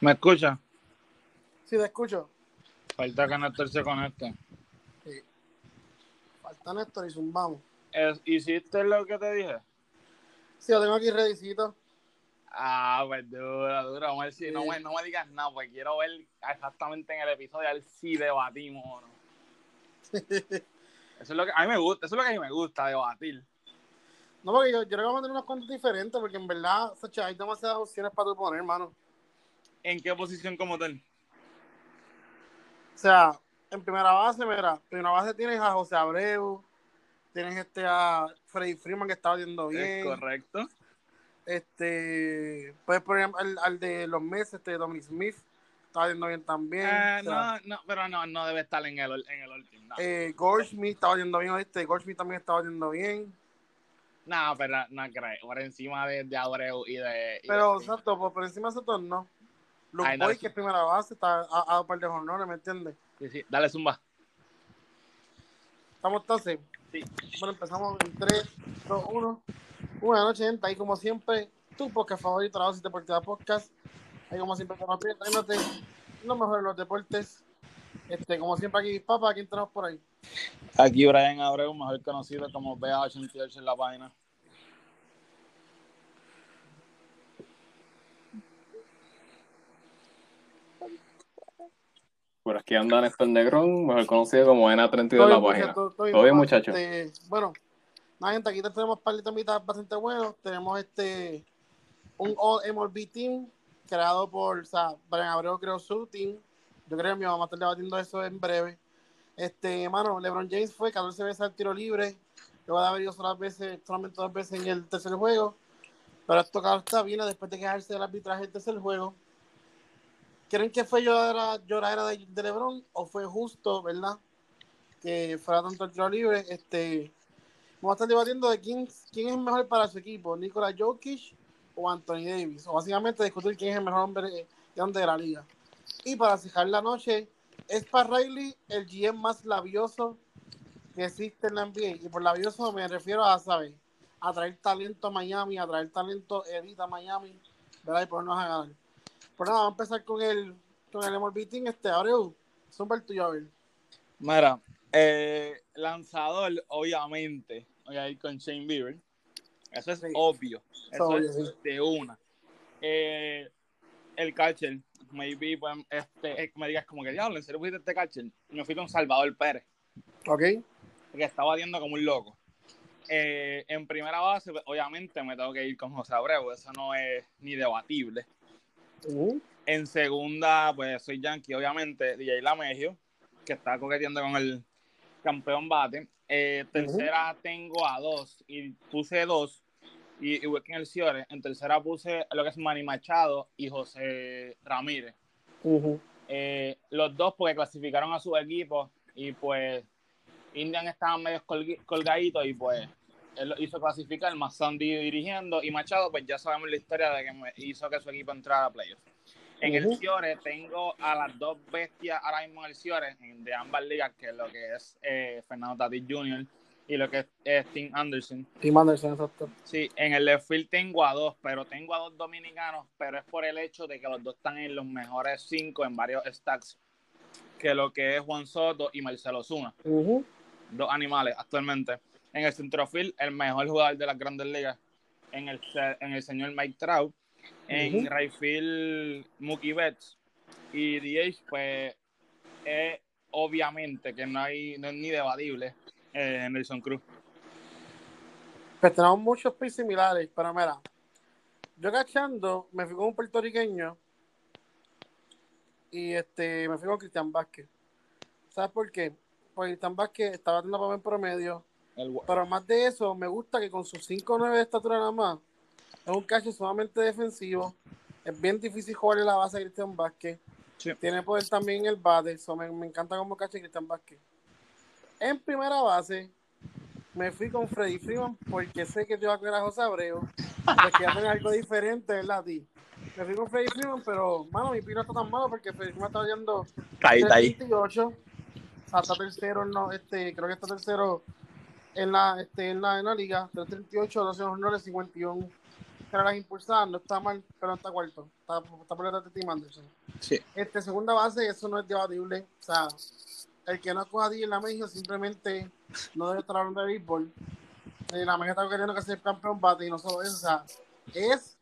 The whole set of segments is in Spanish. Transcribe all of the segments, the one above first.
¿Me escucha? Sí, te escucho. Falta que Néstor se conecte. Falta Néstor y zumbamos. Es- ¿Hiciste lo que te dije? Sí, lo tengo aquí redicito. Ah, pues duro, duro. Vamos a ver si Sí. no, me, no me digas nada, pues quiero ver exactamente en el episodio a ver si debatimos o no. Eso es lo que a mí me gusta, eso es lo que a mí me gusta, debatir. No, porque yo, yo que vamos a tener unos cuantos diferentes, porque en verdad, Sacha, hay demasiadas opciones para tú poner, hermano. ¿En qué posición como tal? O sea, en primera base, mira, en primera base tienes a José Abreu, tienes este a Freddy Freeman que está batiendo Es bien. correcto. Este, puedes poner al, al de los meses, este Dominic Smith, está batiendo bien también. Eh, O sea, no, no, pero no, no debe estar en el, en el último. No. eh, Goldschmidt está batiendo bien, este Goldschmidt también está batiendo bien. No, pero no creo. Por encima de, de Abreu y de. y Pero, de- exacto, por, por encima de esos no. Luke Ay, Boy, que es primera base, está a, a un par de honores, ¿me entiendes? Sí, sí, dale zumba. Estamos entonces. Sí. Bueno, empezamos en 3, 2, 1. Buenas noches, gente. Ahí, como siempre, tu podcast favorito, la dosis deportiva podcast. Ahí, como siempre, estamos trayéndote lo mejor de los deportes. Este, como siempre, aquí, papá, ¿quién tenemos por ahí? Aquí Brian Abreu, mejor conocido como BA88 en la página. Por aquí anda Néstor Negrón, mejor conocido como NA32 en la página. Todo bien, muchachos. Este, bueno, nada, gente, aquí tenemos par de temitas bastante buenos. Tenemos este un All MLB Team creado por, o sea, Brian Abreu creó su team. Yo creo que mi mamá estar debatiendo eso en breve. Este, mano, LeBron James fue 14 veces al tiro libre. Luego de haber ido solas veces, solamente dos veces en el tercer juego. Pero esto está viene después de quejarse del arbitraje del tercer juego. ¿Creen que fue lloradera, lloradera de, de LeBron o fue justo, verdad? Que fuera tanto el tiro libre. Este, vamos a estar debatiendo de quién, quién es mejor para su equipo, Nikola Jokic o Anthony Davis. O básicamente discutir quién es el mejor hombre de la liga. Y para cerrar la noche, es para Riley el GM más labioso que existe en la NBA. Y por labioso me refiero a, ¿sabes? A traer talento a Miami, a traer talento Edita a Miami, ¿verdad? Y ponernos a ganar. Pues nada, vamos a empezar con el, con el MLB Team. Este, Abreu, el tuyo, a ver. Mira, eh, lanzador, obviamente, voy a ir con Shane Bieber. Eso es Sí. obvio. Eso obvio, es sí. de una. Eh, el catcher, maybe pues, este, eh, me digas como que diablo, ¿en serio fuiste este catcher? Y me fui con Salvador Pérez, Ok. porque estaba batiendo como un loco. Eh, en primera base, pues, obviamente, me tengo que ir con José Abreu, eso no es ni debatible. Uh, En segunda, pues soy Yankee, obviamente, DJ Lamegio, que está coqueteando con el campeón bate. Eh, tercera tengo a dos y puse dos, y, en el Ciore, en tercera puse lo que es Manny Machado y José Ramírez. Eh, los dos porque clasificaron a su equipo y pues Indian estaban medio colgaditos y pues él lo hizo clasificar, más Sandy dirigiendo y Machado pues ya sabemos la historia de que me hizo que su equipo entrara a playoffs. En el. Ciore tengo a las dos bestias ahora mismo en el Ciore de ambas ligas, que es lo que es eh, Fernando Tatis Jr. y lo que es eh, Tim Anderson. Tim Anderson, exacto. Sí, en el left field tengo a dos, pero tengo a dos dominicanos, pero es por el hecho de que los dos están en los mejores cinco en varios stacks, que lo que es Juan Soto y Marcelo Zuna, Ujú. dos animales actualmente. En el centrofield, el mejor jugador de las grandes ligas, en el, en el señor Mike Trout. En Ujú. right field, Mookie Betts. Y DH, pues, es obviamente que no, hay, no es ni debatible, eh, Nelson Cruz. Pues tenemos muchos picks similares, pero mira, yo cachando, me fui con un puertorriqueño y este me fui con Cristian Vázquez. ¿Sabes por qué? pues Cristian Vázquez está batiendo para buen promedio. El, Pero más de eso, me gusta que con sus 5 o 9 de estatura nada más, es un catcher sumamente defensivo. Es bien difícil jugarle la base a Cristian Vázquez. Sí. Tiene poder también en el bate. Eso me, me encanta como catcher Cristian Vázquez. En primera base, me fui con Freddy Freeman porque sé que te iba a José Abreu. Porque tener algo diferente, ¿verdad? Ti. Me fui con Freddy Freeman, pero, mano, mi pino está tan malo porque Freddy Freeman está yendo está ahí, está ahí. 28. O sea, está tercero, no, este, creo que está tercero en la, este, en la, en la liga. 38, 12 honores, 51 carreras impulsadas. No está mal, pero no está cuarto. Está, está por detrás de Tim Anderson. Sí. Este, segunda base, eso no es debatible. O sea, el que no coja a en la México simplemente no debe estar hablando de béisbol. Eh, la México está queriendo que sea el campeón bate y no solo eso. O sea, es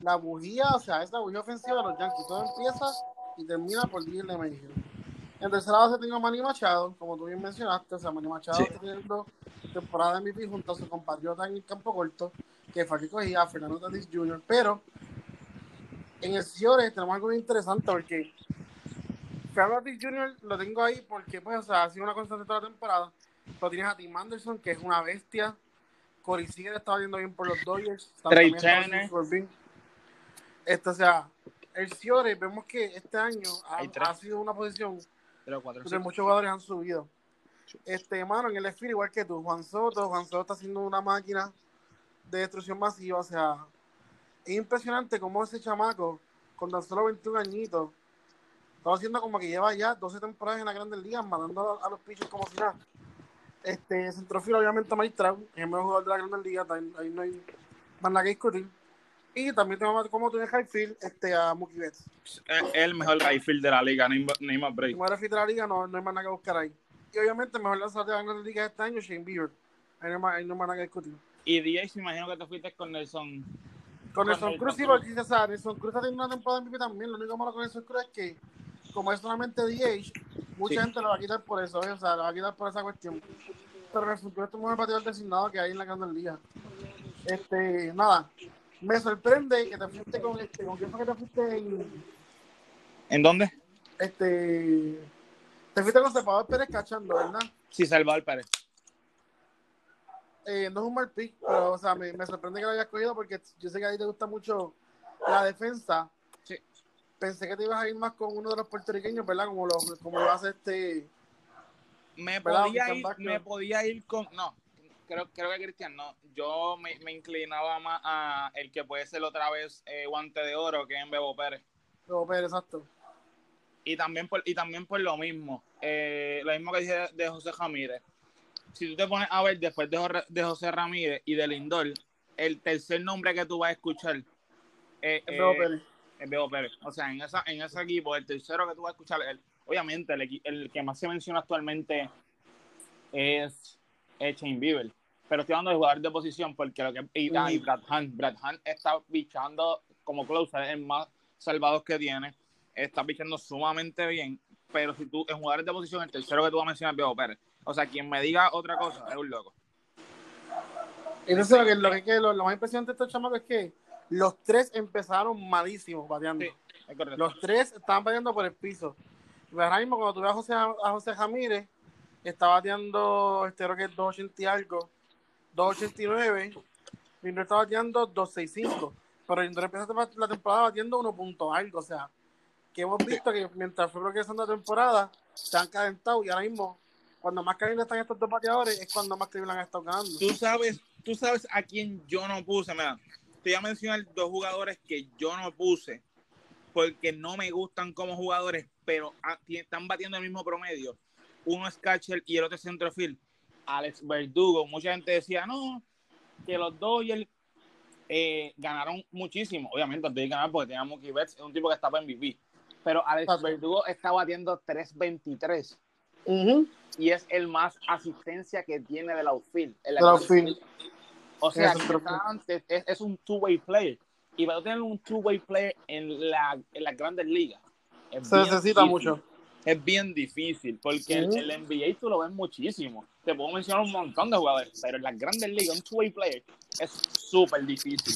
la bujía, o sea, es la bujía ofensiva de los Yankees. Todo empieza y termina por Díaz de México. En tercera base tengo a Manny Machado, como tú bien mencionaste. O sea, Manny Machado Sí. está teniendo temporada de MVP junto a su compatriota en el campo corto, que fue aquí cogía a Fernando Tatis Jr. Pero en el Ciores tenemos algo bien interesante porque Fernando Tatis Jr. lo tengo ahí porque, pues, o sea, ha sido una constante toda la temporada. Pero tienes a Tim Anderson, que es una bestia. Corey Seager estaba yendo bien por los Dodgers. Trey Turner. Esto, o sea, el Ciore, vemos que este año ha, sido una posición donde muchos jugadores han subido. Este, mano, en el desfile, igual que tú, Juan Soto, Juan Soto está haciendo una máquina de destrucción masiva, o sea, es impresionante cómo ese chamaco, con tan solo 21 añitos, está haciendo como que lleva ya 12 temporadas en la Grandes Ligas, matando a, a los pitchers como si nada. Este, centrofilo, obviamente, Mike Trout, es el mejor jugador de la Grandes Ligas, ahí, ahí no hay más nada que discutir. Y también tenemos, como tú en Highfield, este, a Mookie Betts. Es el mejor right field de la liga, no hay, más break. Como era fit de la liga, no, no hay más nada que buscar ahí. Y obviamente, el mejor lanzador de la Grandes Ligas este año, Shane Bieber. Ahí no hay más, ahí no hay más nada que discutir. Y DH, me imagino que te fuiste con Nelson. Con Con Nelson Cruz, sí, porque Nelson Cruz está teniendo una temporada de MVP también. Lo único malo con Nelson Cruz es que, como es solamente DH, mucha Sí. gente lo va a quitar por eso, ¿eh? o sea, lo va a quitar por esa cuestión. Pero Nelson Cruz es un buen bateador designado que hay en la Grandes Ligas. Este, nada, me sorprende que te fuiste con este, ¿con quién fue que te fuiste en, ¿En dónde? este, te fuiste con Salvador Pérez cachando, ¿verdad? Sí, Salvador Pérez. eh, no es un mal pick, pero o sea, me, me sorprende que lo hayas cogido porque yo sé que a ti te gusta mucho la defensa. Pensé que te ibas a ir más con uno de los puertorriqueños, ¿verdad? Como lo, como lo hace este. Me ¿Verdad? podía, ir, me podía ir con. No, creo, creo que Cristian no. Yo me, me inclinaba más a el que puede ser otra vez eh, guante de oro, que es en Bebo Pérez. Luego Pérez, exacto. Y también por, y también por lo mismo. eh, lo mismo que dije de, José Ramírez. Si tú te pones a ver después de, José Ramírez y de Lindor, el tercer nombre que tú vas a escuchar eh, Es Luego eh, Pérez. Es Bebo Pérez. O sea, en, esa, en ese equipo, el tercero que tú vas a escuchar, el- obviamente el, el que más se menciona actualmente es, Shane Bieber. Pero estoy hablando de jugador de posición porque lo que. Y, ah, y Brad Hunt. Brad Hunt está bichando como closer, es el más salvados que tiene. Está bichando sumamente bien. Pero si tú, en jugadores de posición, el tercero que tú vas a mencionar es Bebo Pérez. O sea, quien me diga otra cosa es un loco. Entonces, lo que, lo, que, lo, lo más impresionante de estos chamacos es que los tres empezaron malísimos bateando. Sí. Es correcto. Los tres estaban bateando por el piso. Y ahora mismo, cuando tú ves a José, a José Ramírez, está bateando, este, creo que es 280 y algo, 289. Lindor está bateando 265. Pero Lindor empezó la temporada batiendo 1 punto algo. O sea, que hemos visto que mientras fue progresando la temporada, se han calentado y ahora mismo, cuando más calientes están estos dos bateadores, es cuando más Cleveland han estado ganando. tú sabes, tú sabes a quién yo no puse, mira, voy a mencionar dos jugadores que yo no puse porque no me gustan como jugadores, pero están batiendo el mismo promedio. Uno es catcher y el otro es centrofield. Alex Verdugo, mucha gente decía, no, que los Dodgers eh, ganaron muchísimo. Obviamente, antes de ganar porque tenían Mookie Betts, es un tipo que está para MVP. Pero Alex. Verdugo está batiendo 3.23 Ujú. y es el más asistencia que tiene del outfield. El outfield. O sea, es que correcto. está antes, es, es un two-way player. Y para tener un two-way player en, la, en las grandes ligas, Se necesita difícil. mucho. Es bien difícil, porque el- Ujú. el, NBA tú lo ves muchísimo. Te puedo mencionar un montón de jugadores, pero en las grandes ligas, un two-way player es súper difícil.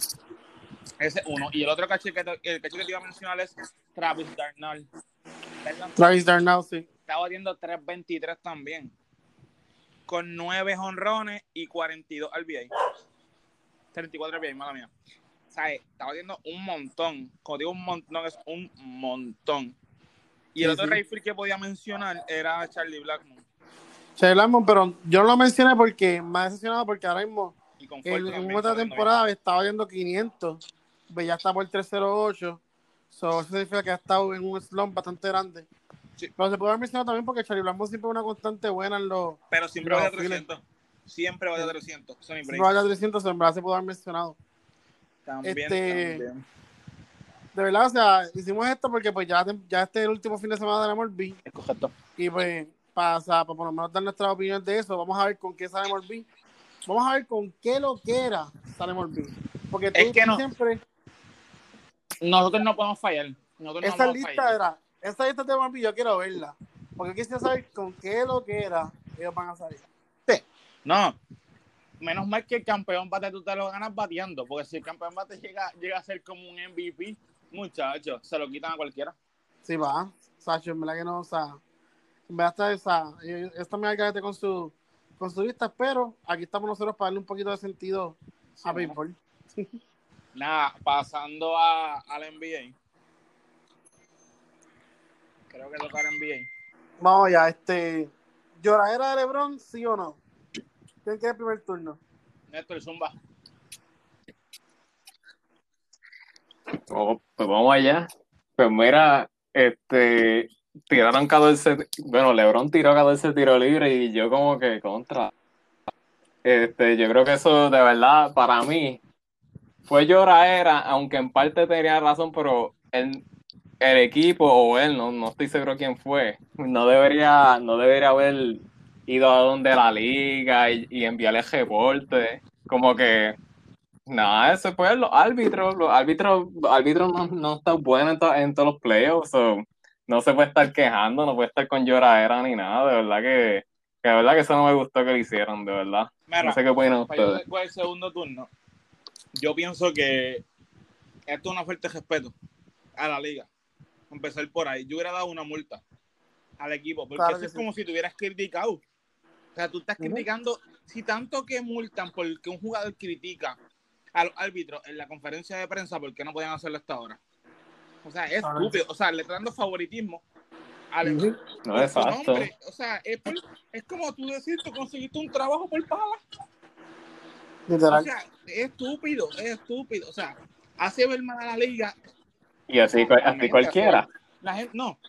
Ese es uno. Y el otro caché que, te, el caché que te iba a mencionar es Travis Darnell. ¿Verdad? Travis Darnell, sí. está batiendo 3.23 también. Con 9 honrones y 42 RBI. 34 RBI, mala mía. ¿Sabes? Está batiendo un montón. Cuando digo un montón, es un montón. Y el Sí, otro sí. Rayfield que podía mencionar era Charlie Blackmon. Charlie Blackmon, pero yo no lo mencioné porque me ha decepcionado porque ahora mismo en, batiendo temporada estaba yendo 500, pues ya está por 308. So, eso significa que ha estado en un slump bastante grande. Sí. Pero se puede haber mencionado también porque Charlie Blackmon siempre es una constante buena en los. bien. Pero siempre Philly. 300. Siempre va a 300. Eso ni Si break. no vaya a 300, en verdad se puede haber mencionado. También, este- también. De verdad, o sea, hicimos esto porque pues ya, ya este es el último fin de semana de la MLB. Es correcto. Y pues, para, o sea, para por lo menos dar nuestra opinión de eso, vamos a ver con qué sale MLB. Vamos a ver con qué lo que era sale MLB. Porque tú Es que no- siempre, Nosotros no podemos fallar. Nosotros no esa lista fallar. era, esa lista de MLB yo quiero verla. Porque quisiera saber con qué lo que era ellos van a salir. No. Menos mal que el campeón bate tú te lo ganas bateando. Porque si el campeón bate llega, llega a ser como un MVP, muchachos, se lo quitan a cualquiera. Sí, va. Sacho, en verdad que no, o sea, en verdad está ellos también algarete con su, con su lista, pero aquí estamos nosotros para darle un poquito de sentido a béisbol. Nada, pasando a, al NBA. Creo que tocar NBA. Vamos ya, este. ¿Lloradera de LeBron, sí o no? ¿Quién quiere el primer turno? Néstor Zumba. Oh, pues vamos allá. Pues mira, este, tiraron 14, bueno, LeBron tiró 14 tiros libres y yo como que contra. Este, yo creo que eso de verdad para mí fue lloradera, aunque en parte tenía razón, pero el, el equipo o él, no, no estoy seguro quién fue, no debería, no debería haber ido a donde la liga y, y enviarle reporte. Como que Nada, eso pues los árbitros, los árbitros, los árbitros no, no están buenos en, to- en todos los playoffs, so, no se puede estar quejando, no puede estar con lloradera ni nada, de verdad que, que de verdad que eso no me gustó que lo hicieron, de verdad. Mira, No sé qué opinan ustedes. con el segundo turno, yo pienso que esto es una fuerte respeto a la liga. Empezar por ahí. Yo hubiera dado una multa al equipo, porque Claro eso es sí. como si tuvieras criticado. O sea, tú estás criticando, si tanto que multan porque un jugador critica a los árbitros en la conferencia de prensa, ¿por qué no podían hacerlo hasta ahora? O sea, es estúpido. O sea, le están dando favoritismo al. No, exacto. nombre. O sea, es, por- es como tú decir, tú conseguiste un trabajo por pala. O Literal. sea, es estúpido, es estúpido. O sea, hace ver mal a la liga. Y así, así cualquiera. La gente, no.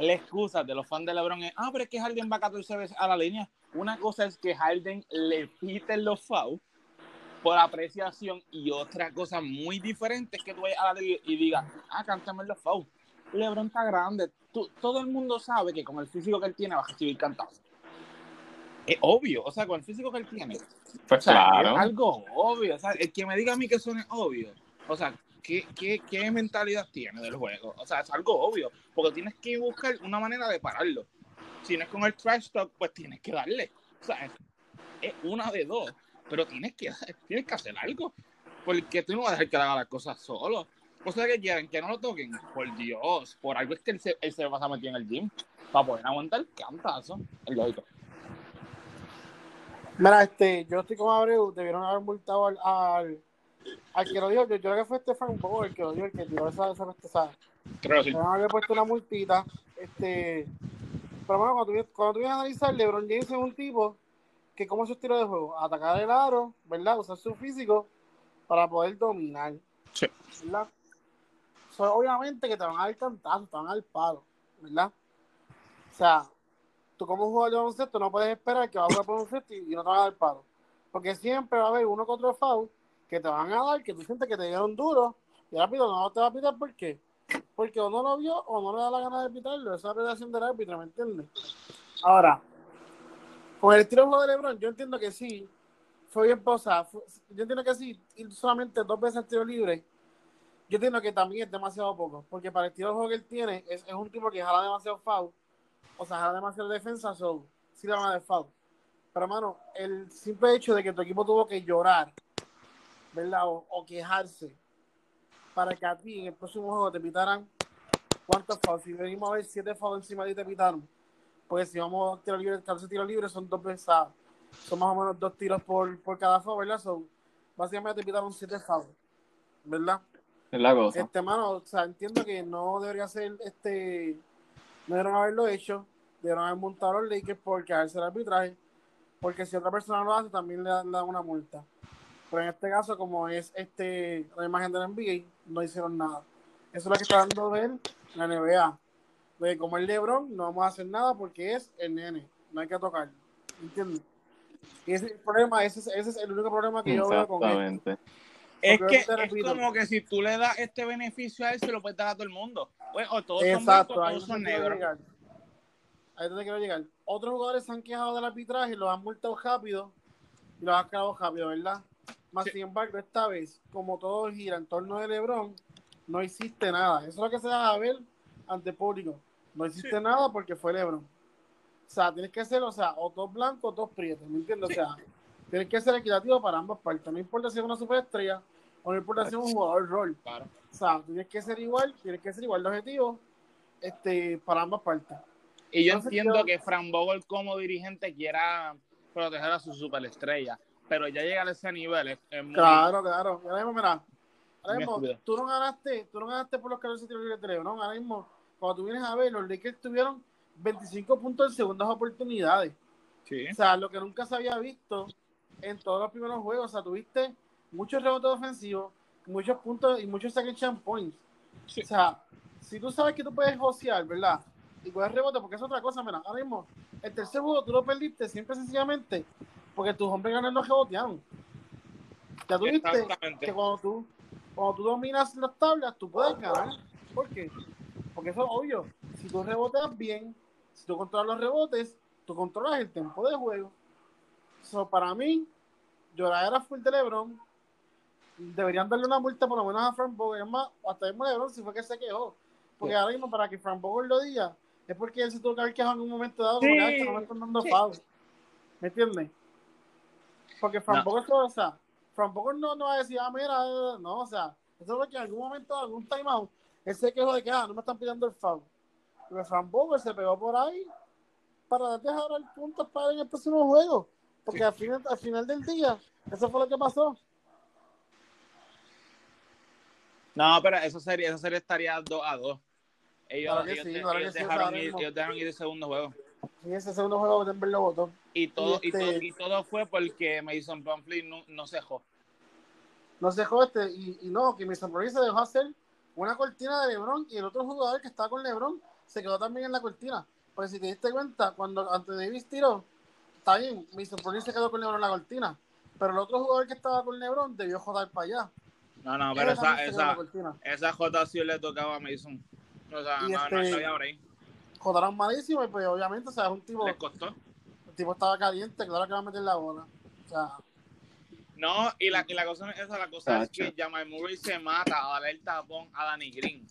La excusa de los fans de LeBron es, ah, pero es que Harden va 14 veces a la línea. Una cosa es que Harden le piten los fouls por apreciación y otra cosa muy diferente es que tú vayas a la liga y digas, ah, cántame los fouls. LeBron está grande. Tú- todo el mundo sabe que con el físico que él tiene va a recibir cantazos. Es obvio, o sea, con el físico que él tiene, Pues o sea, claro. es algo obvio. O sea, el que me diga a mí que eso no es obvio. O sea, ¿qué, qué, qué mentalidad tiene del juego? O sea, es algo obvio. Porque tienes que buscar una manera de pararlo. Si no es con el trash talk, pues tienes que darle. O sea, es, una de dos. Pero tienes que, tienes que hacer algo. Porque tú no vas a dejar que haga las cosas solo. O sea, que quieren que no lo toquen. Por Dios. Por algo es que él se, él se pasa metido en el gym. Para poder aguantar el cantazo. Es lógico. Mira, este, yo estoy con Abreu, debieron haber multado al, al, al que lo dijo, yo, yo creo que fue Stefan poco el que lo dijo, el que tiró esa, esa, esa, Creo que sí. Debieron haber puesto una multita, este, pero bueno, cuando tú, vienes- cuando tú vienes a analizar, LeBron James es un tipo que como es su estilo de juego, atacar el aro, ¿verdad? Usar su físico para poder dominar, Sí. ¿verdad? So, obviamente que te van a dar cantazos, te van a dar palo, ¿verdad? O sea, tú como jugador de baloncesto no puedes esperar que va a jugar por baloncesto y, y no te van a dar palo. Porque siempre va a haber uno contra otro foul que te van a dar, que tú sientes que te dieron duro, y árbitro no te va a pitar ¿por qué? Porque o no lo vio o no le da la gana de pitarlo. Esa es la relación del árbitro, ¿me entiendes? Ahora, con el estilo de juego de LeBron, yo entiendo que sí, fue bien posada. Yo entiendo que sí, ir solamente dos veces al tiro libre, yo entiendo que también es demasiado poco. Porque para el estilo de juego que él tiene, es, un tipo que jala demasiado foul, o sea, jala demasiado defensa, so, sí le van a dar foul. Pero, hermano, el simple hecho de que tu equipo tuvo que llorar, ¿verdad? O quejarse para que a ti en el próximo juego te pitaran cuántos fouls. Si venimos a ver siete fouls encima de ti te pitaron. Porque si vamos a tiro libre, 14 tiros libres son dos ah, son más o menos dos tiros por, por cada foul, ¿verdad? Son, básicamente te pitaron siete fouls, ¿verdad? Es la cosa. Este, mano, o sea, entiendo que no debería ser, este, no debieron haberlo hecho, debieron haber montado los Lakers por quedarse el arbitraje, porque si otra persona lo hace, también le dan, le dan una multa. Pero en este caso, como es este la imagen del NBA, no hicieron nada. Eso es lo que está dando ver la NBA. De como el LeBron, no vamos a hacer nada porque es el nene, no hay que tocarlo. ¿Entiendes? Y ese es el problema, ese es, ese es el único problema que yo veo con esto. Exactamente. Es que es como que si tú le das este beneficio a él, se lo puedes dar a todo el mundo. Pues, o todos son Exacto, blancos, ahí todos son negros. llegar. Ahí es donde quiero llegar. Otros jugadores se han quejado del arbitraje, los han multado rápido y los han quedado rápido, ¿verdad? Más Sí. sin embargo, esta vez, como todo gira en torno de LeBron, no hiciste nada. Eso es lo que se da a ver ante el público. No hiciste nada porque fue LeBron. O sea, tienes que ser, o sea, o dos blancos o dos prietos, ¿me entiendes? O sea, tienes que ser equitativo para ambas partes. No importa si es una superestrella o no importa si es un jugador rol. Claro. O sea, tienes que ser igual, tienes que ser igual de objetivo este, para ambas partes. Y yo Entonces, entiendo yo- que Fran Vogel como dirigente quiera proteger a su superestrella, pero ya llegar a ese nivel es, es muy... Claro, claro. Ahora mismo, mira, ahora mismo, tú no ganaste, tú no ganaste por los 14 tiros libres de Leo, ¿no? Ahora mismo, cuando tú vienes a ver, los Lakers tuvieron 25 puntos en segundas oportunidades. Sí. O sea, lo que nunca se había visto en todos los primeros juegos. O sea, tuviste muchos rebotes ofensivos, muchos puntos y muchos second chance points. Sí. O sea, si tú sabes que tú puedes josear, ¿verdad? Y puedes rebote, porque es otra cosa, mira, ahora mismo, el tercer juego tú lo perdiste siempre sencillamente porque tus hombres ganan los rebotearon. Ya tú viste Exactamente. que cuando tú, cuando tú dominas las tablas, tú puedes ganar. ¿Por qué? Porque eso es obvio. Si tú reboteas bien, si tú controlas los rebotes, tú controlas el tiempo de juego. So, para mí, llorar era full de LeBron. Deberían darle una multa por lo menos a Frank Vogel. Es más, hasta mismo LeBron si fue que se quejó. Porque ahora mismo, para que Frank Vogel lo diga, es porque él se tuvo que haber quejado en un momento dado. Sí. que, "Ay, que no me están dando Sí. foul". ¿Me entiendes? Porque Frank No. O sea, no, no va a decir, ah, mira, no, o sea, eso es porque en algún momento, algún timeout, él se quejó de que, ah, no me están pidiendo el foul. Pero Frank se pegó por ahí para dejar el punto para en el próximo juego. Porque al, final, al final del día, eso fue lo que pasó. No, pero esa serie, esa serie estaría 2 a 2. Ellos, Claro que ellos, sí, claro ellos que sí, dejaron ir, ellos dejaron ir el segundo juego. En ese segundo juego, Denver lo votó. Y todo, y, este- todo, y todo fue porque Mason Plumlee no, no cejó. No se dejó este, y, y no, que Mason Plumlee se dejó hacer una cortina de LeBron y el otro jugador que estaba con LeBron se quedó también en la cortina. Porque si te diste cuenta, cuando ante Davis tiró, está bien, Mason Plumlee se quedó con LeBron en la cortina. Pero el otro jugador que estaba con LeBron debió joder para allá. No, no, Él pero esa, se esa, esa jotación le tocaba a Mason. O sea, Y no, no, este- no había break. Jodaron malísimo y pues obviamente, o sea, es un tipo, Les costó. el tipo estaba caliente, claro que va a meter la bola. O sea, No, y la, y la cosa esa, la cosa es que Jamal Murray se mata a darle el tapón a Danny Green.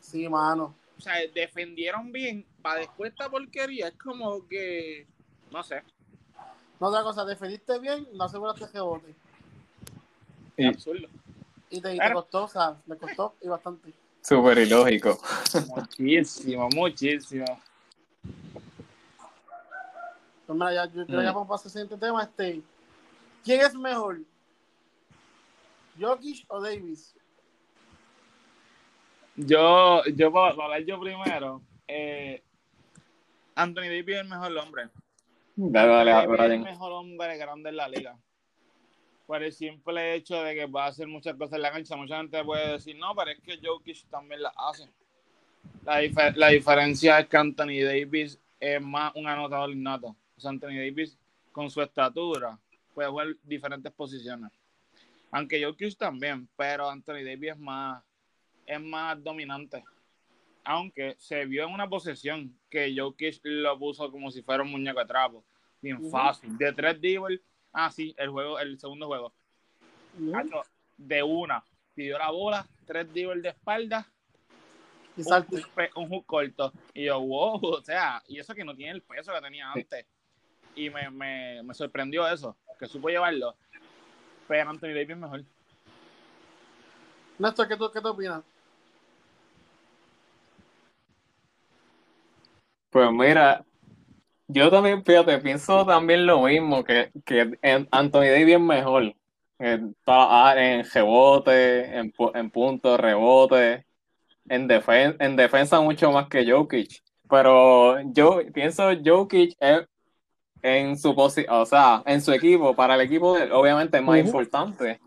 sí, mano. O sea, defendieron bien para después esta porquería. Es como que, no sé, No otra cosa, defendiste bien, no aseguraste rebote. Y- es absurdo. Y te, y te costó, o sea, le costó y bastante. Súper ilógico. Muchísimo, muchísimo. Pues mira, ya, yo creo que Mm. ya vamos a pasar al siguiente tema. Este, ¿Quién es mejor? ¿Jokic o Davis? Yo, yo para hablar yo primero, eh, Anthony Davis es el mejor hombre. Dale, dale, Davis es el mejor hombre grande en la liga. Por el simple hecho de que va a hacer muchas cosas en la cancha. Mucha gente puede decir, no, pero es que Jokic también la hace. La, dife- la diferencia es que Anthony Davis es más un anotador innato. O sea, Anthony Davis, con su estatura, puede jugar diferentes posiciones. Aunque Jokic también, pero Anthony Davis es más, es más dominante. Aunque se vio en una posesión que Jokic lo puso como si fuera un muñeco de trapo. Bien fácil. De tres dribbles. Ah, sí, el juego, el segundo juego. De una. Pidió la bola, tres dribbles de espalda, Y un, un hook corto. Y yo, wow, o sea, y eso que no tiene el peso que tenía Sí. antes. Y me, me, me sorprendió eso, que supo llevarlo. Pero Anthony Davis es mejor. Néstor, ¿qué tú, qué tú opinas? Pues mira, yo también, fíjate, pienso también lo mismo, que, que Anthony Davis es mejor. En, ah, en rebote, en, en puntos, rebote, en, defen- en defensa mucho más que Jokic. Pero yo pienso Jokic es en su o sea, en su equipo, para el equipo obviamente es más Ujú. importante.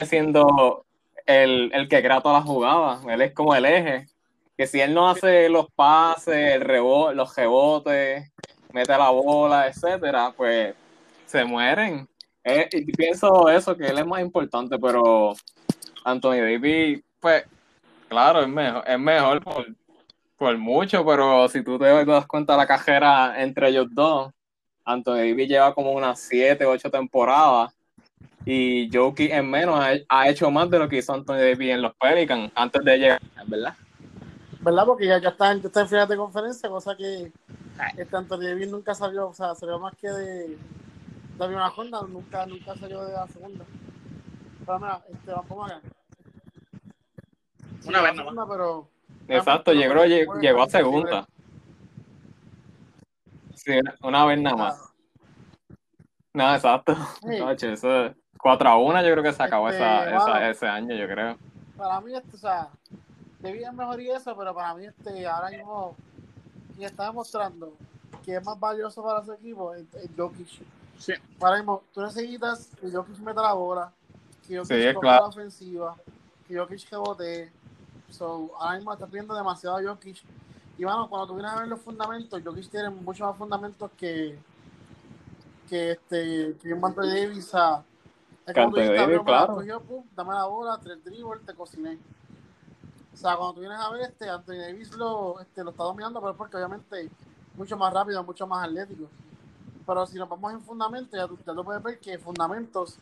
Siendo el, el que crea todas las jugadas, él es como el eje. Que si él no hace los pases, el rebo- los rebotes, mete la bola, etcétera, pues se mueren. Eh, y pienso eso, que él es más importante, pero Anthony Davis, pues, claro, es mejor, es mejor por, mucho, pero si tú te das cuenta la cajera entre ellos dos, Anthony Davis lleva como unas 7, 8 temporadas y Jokic en menos ha, ha hecho más de lo que hizo Anthony Davis en los Pelicans antes de llegar, ¿verdad? ¿Verdad? Porque ya, ya está, en- ya está en final de conferencia, cosa que este Anthony Davis nunca salió, o sea, salió más que de, la primera ronda, nunca, nunca salió de la segunda. Pero mira, este, vamos acá. Sí, Una vez nada segunda, pero Exacto, llegó, llegó, llegó a segunda. Sí, una- vez nada más. No, exacto. Sí. Eso, 4 a 1 yo creo que se acabó Este, esa, esa- wow. ese año, yo creo. Para mí, este, o sea, debía mejor y eso, pero para mí, este, ahora mismo, quien está demostrando que es más valioso para su equipo es, es Jokic. Sí. Ahora mismo, tú necesitas que Jokic meta la bola, que Jokic Sí, claro. la ofensiva, que Jokic rebote. So, ahora mismo estás viendo demasiado a Jokic. Y bueno, cuando tú vienes a ver los fundamentos, Jokic tiene muchos más fundamentos que que este que Anthony Davis. sea, es como tú dijiste, claro. pum, dame la bola, tres dribbles, te cociné. O sea, cuando tú vienes a ver este, Anthony Davis lo, este, lo está dominando, pero es porque obviamente mucho más rápido, mucho más atlético. Pero si nos vamos en fundamentos, ya tú, ya tú puedes ver que fundamentos,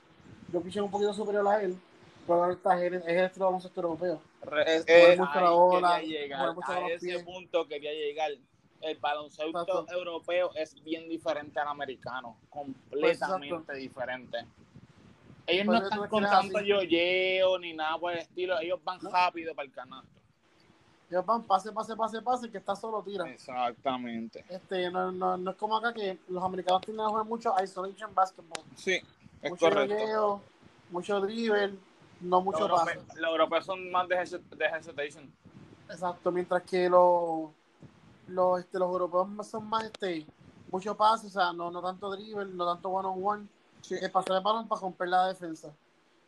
yo piché un poquito superior a él, pero ahorita es el, es el estilo baloncesto europeo. Es poner mucho la ahí bola, quería llegar, a ese pies. punto quería llegar. El baloncesto Exacto. europeo es bien diferente al americano, Pues, completamente diferente. Ellos no están es con tanto yoyeo ni nada por el estilo, ellos van No. rápido para el canasto. Ellos van pase, pase, pase, pase, que está solo tira. Exactamente. Este, no, no, no es como acá que los americanos tienen que jugar mucho isolation basketball. Sí, es mucho correcto. mucho dribble, no Los, mucho europe- pase. los europeos son más de, de hesitation. Exacto, mientras que los, los, este, los europeos son más este, mucho pase, o sea, no, no tanto dribble, no tanto one on one, Sí. es pasar el balón para romper la defensa.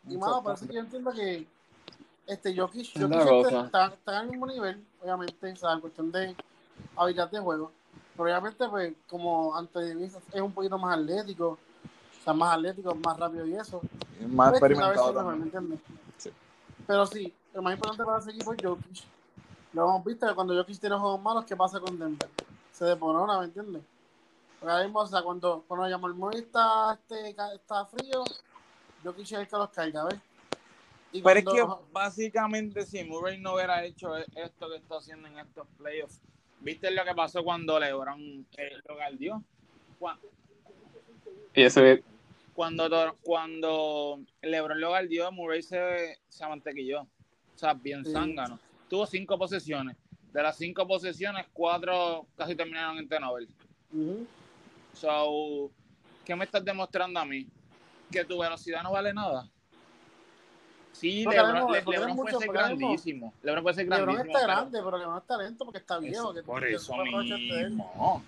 Y mano, por eso que yo entiendo que este Jokic, Es Jokic está, está al mismo nivel, obviamente, o sea, en cuestión de habilidad de juego. Pero obviamente, pues, como Davis es un poquito más atlético, o sea, más atlético, más rápido y eso, Más pues, que experimentado mejor, ¿me también. entiendes? Sí. Pero sí, lo más importante para ese equipo es Jokic. Lo hemos visto que cuando Jokic tiene juegos malos, ¿qué pasa con Denver? Se deponona, ¿me entiendes? Ahora mismo, o sea, cuando, cuando Jamal Murray está, este, está frío, es el que los carga, ¿ves? Y Pero es que básicamente si Murray no hubiera hecho e- esto que está haciendo en estos playoffs, ¿viste lo que pasó cuando LeBron eh, lo galdió? Cuando, Y cuando, cuando LeBron lo galdió, Murray se, se mantequilló. O sea, bien Sí. zángano. Tuvo cinco posesiones. De las cinco posesiones, cuatro casi terminaron en turnover. Ujú. So, ¿qué me estás demostrando a mí? ¿Que tu velocidad no vale nada? Sí, LeBron, Le- LeBron puede ser grandísimo. LeBron puede ser LeBron grandísimo. está pero- grande, pero LeBron está lento porque está viejo. Eso- que- por que eso mismo.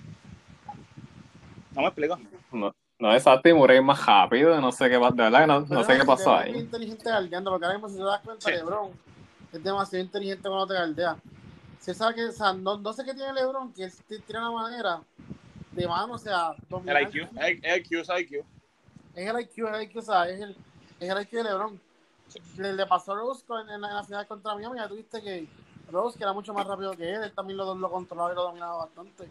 No me explico. no, no es exacto y Murray es más rápido, no sé qué pasó, de verdad que no, sé qué LeBron pasó es ahí. inteligente galdeando, porque ahora mismo si te das cuenta, Sí. LeBron es demasiado inteligente cuando te galdea. Si sabe que, o sea, no, no sé qué tiene LeBron, que él t- tiene una manera de mano, o sea, El. IQ, el, el IQ es IQ. Es el IQ, es el IQ, o sea, es el, es el IQ de LeBron. Le, le pasó a Rose con- en, la, en la final contra Miami, ya tuviste que Rose, que era mucho más rápido que él, él también lo, lo controlaba y lo dominaba bastante.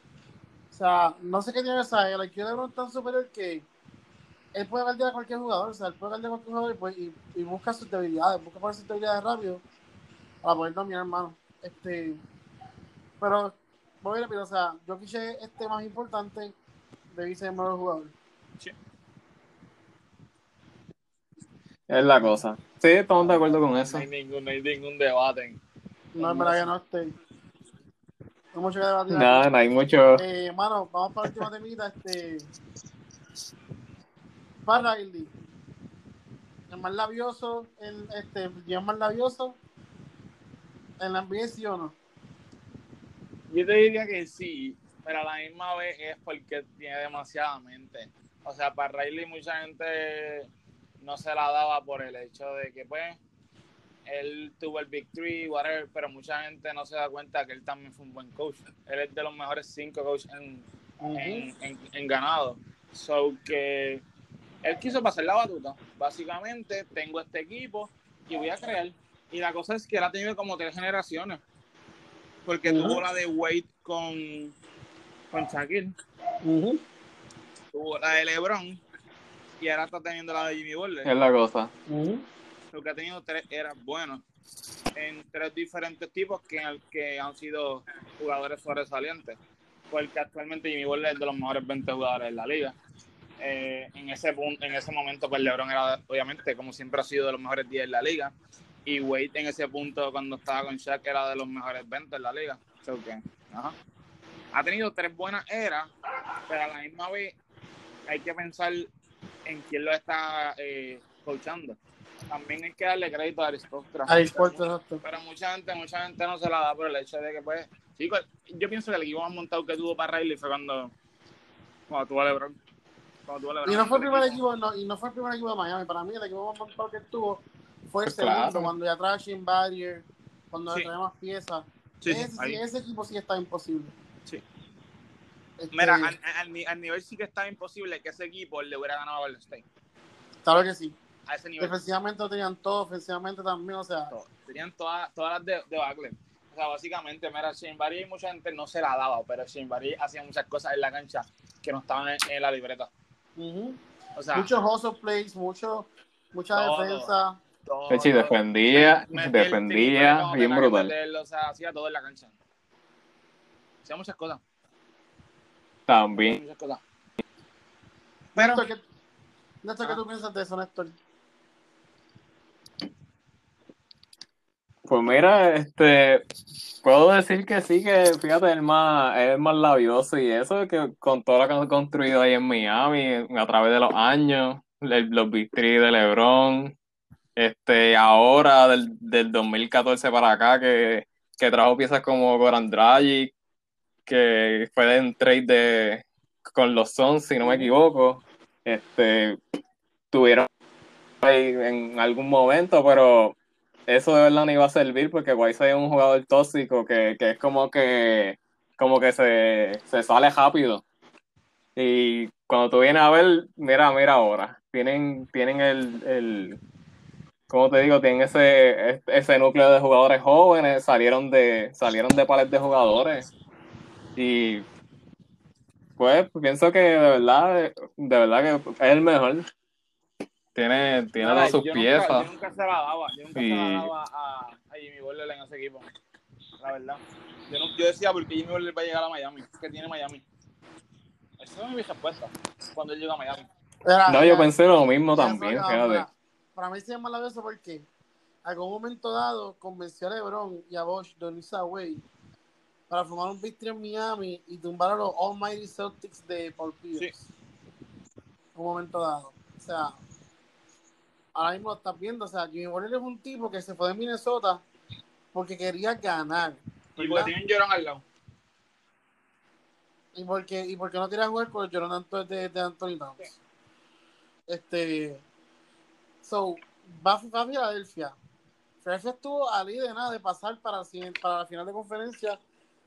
O sea, no sé qué tiene, o sea, el IQ de LeBron es tan superior que él puede galdear a cualquier jugador, o sea, él puede galdear a cualquier jugador y, pues, y, y busca sus debilidades, busca poner sus debilidades rápido para poder dominar, hermano. Este, pero, voy a repetir, o sea, yo quise este más importante, debí ser el mejor jugador. Es la cosa. Sí, estamos de acuerdo con No eso. hay ningún, no hay ningún debate. No, es verdad que no, este. No hay mucho que debatir. Nada, no hay mucho. Eh, mano, vamos para la última temita. Este. Para Riley. El más labioso, el, este, el más labioso en la NBA, sí o no. Yo te diría que sí, pero a la misma vez es porque tiene demasiada mente. O sea, para Riley mucha gente no se la daba por el hecho de que, pues, él tuvo el Big Three, whatever, pero mucha gente no se da cuenta que él también fue un buen coach. Él es de los mejores cinco coaches en, en, en- en ganado. So que él quiso pasar la batuta. Básicamente, tengo este equipo y voy a crear. Y la cosa es que él ha tenido como tres generaciones. Porque tuvo la de Wade con, con Shaquille, tuvo la de LeBron y ahora está teniendo la de Jimmy Butler. Es la cosa. Porque ha tenido tres eras buenas en tres diferentes tipos que, que han sido jugadores sobresalientes. Porque actualmente Jimmy Butler es de los mejores 20 jugadores de la liga. Eh, en ese punto, en ese momento, pues LeBron era, obviamente, como siempre ha sido de los mejores 10 de la liga. Y Wade en ese punto, cuando estaba con Shaq, era de los mejores 20 de la liga. So que, ajá. Ha tenido tres buenas eras, pero a la misma vez hay que pensar en quién lo está eh, coachando. También hay que darle crédito a corto, exacto. Pero mucha gente, mucha gente no se la da por el hecho de que, pues, chicos, yo pienso que el equipo más montado que tuvo para Riley fue cuando, cuando tuvo a LeBron. Cuando tuvo a LeBron Y no fue el en primer equipo, no, y no fue el primer equipo de Miami. Para mí, el equipo más montado que tuvo fue el Pues claro. segundo, cuando ya trae Shin Barrier, cuando Sí. le trae más piezas. Sí, ese, ese equipo sí está imposible. Sí. Este, Mira, al, al al nivel sí que estaba imposible que ese equipo le hubiera ganado a Golden State. claro que sí. A ese nivel. Defensivamente lo tenían todo, ofensivamente también, o sea, todo. Tenían todas, todas las de, de Bagley. O sea, básicamente, mira, Shane Barry mucha gente no se la daba, pero Shane Barry hacía muchas cosas en la cancha que no estaban en, en la libreta. ujú. O sea, muchos hustle plays, mucho, mucha Todo. defensa. Todo, Pechi defendía, defendía bien brutal. meterlo, o sea, hacía todo en la cancha. Hacía muchas cosas. También. Muchas cosas. Pero, Néstor, ¿qué, Néstor, ¿qué Ah. tú piensas de eso, Néstor? Pues mira, este, puedo decir que sí, que fíjate, es más, es más labioso y eso, que con todo lo que han construido ahí en Miami a través de los años, el- los Three de LeBron, este, ahora del, del 2014 para acá, que, que trajo piezas como Goran Dragic, que fue en trade de, con los Suns, si no me equivoco, este, tuvieron en algún momento, pero eso de verdad no iba a servir porque Whiteside es un jugador tóxico que, que es como que como que se, se sale rápido. Y cuando tú vienes a ver, mira, mira ahora, tienen, tienen el, el ¿cómo te digo? Tienen ese, ese núcleo de jugadores jóvenes, salieron de, salieron de palet de jugadores. Y pues pienso que de verdad, de verdad que es el mejor. Tiene, tiene sus yo nunca- piezas. yo nunca se la daba. Yo nunca se Y- la daba a, a Jimmy Butler en ese equipo. La verdad. Yo, no- yo decía, porque Jimmy Butler va a llegar a Miami? ¿Qué tiene Miami? Esa es mi respuesta cuando él llega a Miami. Era- No, yo pensé lo mismo también, fíjate. Para mí se llama la eso porque algún momento dado convenció a LeBron y a Bosch de unirse a Wade para formar un Three en Miami y tumbar a los Almighty Celtics de Paul Pierce. Sí. En un momento dado. O sea, ahora mismo lo estás viendo. O sea, Jimmy Butler es un tipo que se fue de Minnesota porque quería ganar. Y porque tienen Jordan al lado. Y porque, y porque no quería jugar con el Anthony de, de Anthony Towns. Este. So, va, va a Filadelfia. Filadelfia estuvo a de nada de pasar para, la siguiente- para la final de conferencia.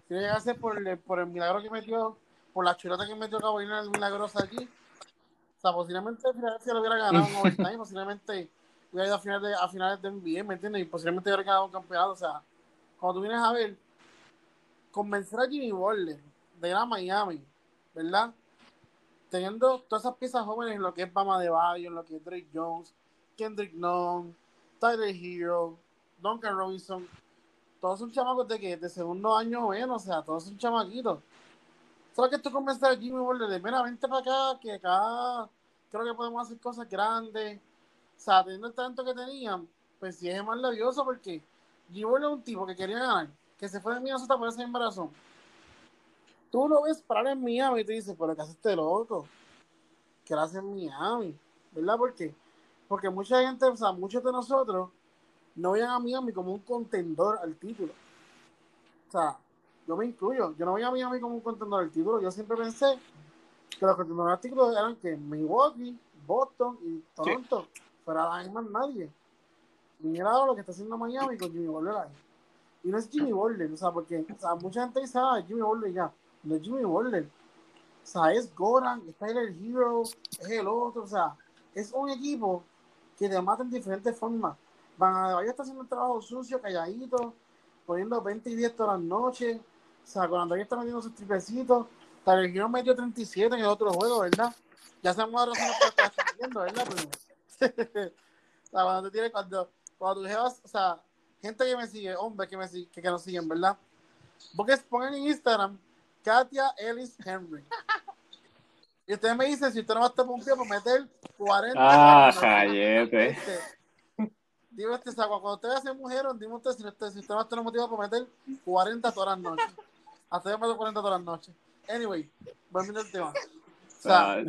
Tiene que hacer por el, por el milagro que metió, por la chuleta que metió Carolina el milagroso aquí. O sea, posiblemente Filadelfia lo hubiera ganado en overtime, posiblemente hubiera ido a finales de, a finales de NBA, ¿me entiendes? Y posiblemente hubiera ganado un campeonato. O sea, cuando tú vienes a ver, convencer a Jimmy Butler de ir a Miami, ¿verdad? Teniendo todas esas piezas jóvenes en lo que es Bama de Bayo, en lo que es Drake Jones, Kendrick Nunn, Tyler Hero, Duncan Robinson, todos son chamacos de que de segundo año o menos, o sea, todos son chamaquitos. Solo que tú convences a Jimmy Butler de, mira, vente para acá, que acá creo que podemos hacer cosas grandes. O sea, teniendo el talento que tenían, pues sí es más labioso porque Jimmy Butler es un tipo que quería ganar, que se fue de Minnesota por misma razón. tú lo ves parar en Miami y te dices, pero ¿qué hace este loco? ¿Qué lo hace en Miami? ¿Verdad? ¿Por qué? Porque mucha gente, o sea, muchos de nosotros no veían a Miami como un contendor al título. O sea, yo me incluyo. Yo no veía a Miami como un contendor al título. Yo siempre pensé que los contendores al título eran que Milwaukee, Boston y Toronto. Fuera de ahí más nadie. Y mira ahora lo que está haciendo Miami con Jimmy Butler ahí. Y no es Jimmy Butler, o sea, porque o sea, mucha gente dice, ah, Jimmy Butler ya. No es Jimmy Butler. O sea, es Goran, es Tyler Hero, es el otro, o sea, es un equipo que te mata en diferentes formas. Van a Valle está haciendo un trabajo sucio, calladito, poniendo 20 y 10 todas las noches. O sea, cuando está metiendo sus tripecitos, Tyler Hero metió 37 en el otro juego, ¿verdad? Ya sabemos la razón por que está viendo, ¿verdad? Pero, o sea, cuando tú tienes, cuando, cuando tú llevas, o sea, gente que me sigue, hombres que me sigue, que, que nos siguen, ¿verdad? Porque pongan en Instagram Katia Ellis Henry. Y ustedes me dicen, si usted no va a estar pie por meter 40 Ah, jayete. este, Digo, este, o sea, cuando usted hace mujer, dime usted si usted, si usted no está motivado por meter 40 todas las noches. Hasta yo meto 40 todas las noches. Anyway, volviendo al tema. O sea, Ah,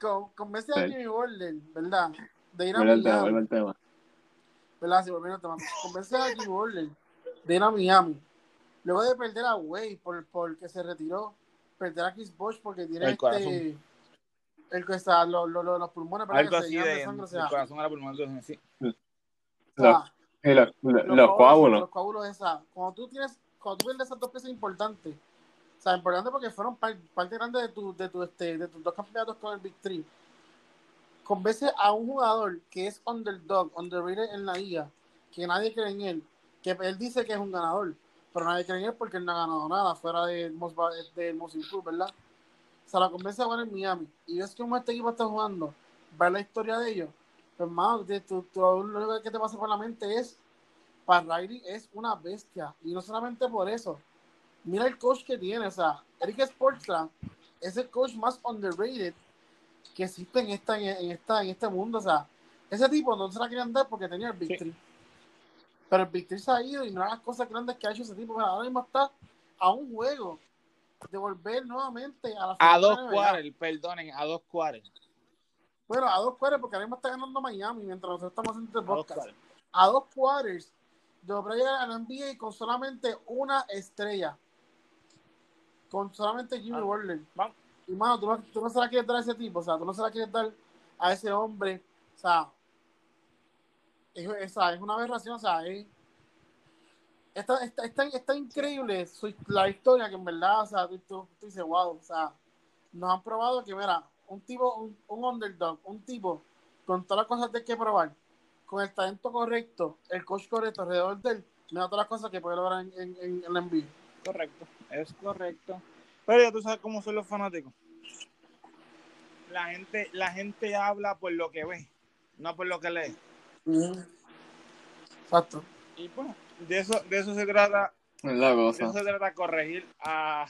con, convence a Sí. Jimmy Butler, ¿verdad? De ir a Vuelve al tema, Miami. vuelve al tema. ¿verdad? Si volviendo al tema. Convence a Jimmy Butler de ir a Miami. Luego de perder a Wade por, porque se retiró, perder a Chris Bosh porque tiene El este. El que está, lo- lo- lo- los pulmones, ¿verdad? Algo Que se así llenan de, de sangre, o el sea, corazón a la pulmón, entonces, sí. o sea, Y los, los, los coágulos. Los coágulos, esa. Cuando tú tienes, cuando tú pierdes esas dos piezas importantes, o sea, importante porque fueron par- parte grande de, tu, de, tu, este, de tus dos campeonatos con el Big Three. Convence a un jugador que es underdog, underrated en la liga, que nadie cree en él, que él dice que es un ganador, pero nadie cree en él porque él no ha ganado nada fuera del Most, Va- del Most Improved, ¿verdad? O sea, la convence a jugar en Miami. Y ves cómo este equipo está jugando, ver la historia de ellos. Pues, mano, tú- tú- lo único que te pasa por la mente es Pat Riley es una bestia. Y no solamente por eso. Mira el coach que tiene. O sea, Eric Sportstra es el coach más underrated que existe en, esta, en, esta, en este mundo. O sea, ese tipo no se la querían dar porque tenía el Sí. Three. Pero el Three se ha ido y mira las cosas grandes que ha hecho ese tipo. Mira, ahora mismo está a un juego de volver nuevamente a la A dos cuadros, perdonen, a dos cuadros. Bueno, a dos cuadros porque ahora mismo está ganando Miami mientras nosotros estamos haciendo el podcast. a dos quarters de llegar a la NBA con solamente una estrella. Con solamente Jimmy Ah, Butler. Y mano, tú no, tú no se la quieres dar a ese tipo, o sea, tú no se la quieres dar a ese hombre, o sea, es, es- es una aberración, o sea, es, está, está, está, está increíble su- la historia que en verdad, o sea, tú, tú- tú dices, wow, o sea, nos han probado que, mira, un tipo, un, un underdog, un tipo con todas las cosas que hay que probar, con el talento correcto, el coach correcto alrededor de él, mira todas las cosas que puede lograr en, en, en, en la NBA. Correcto, es correcto. Pero ya tú sabes cómo son los fanáticos. La gente, la gente habla por lo que ve, no por lo que lee. Exacto. Y pues, de eso, de eso se trata, la de eso se trata corregir a,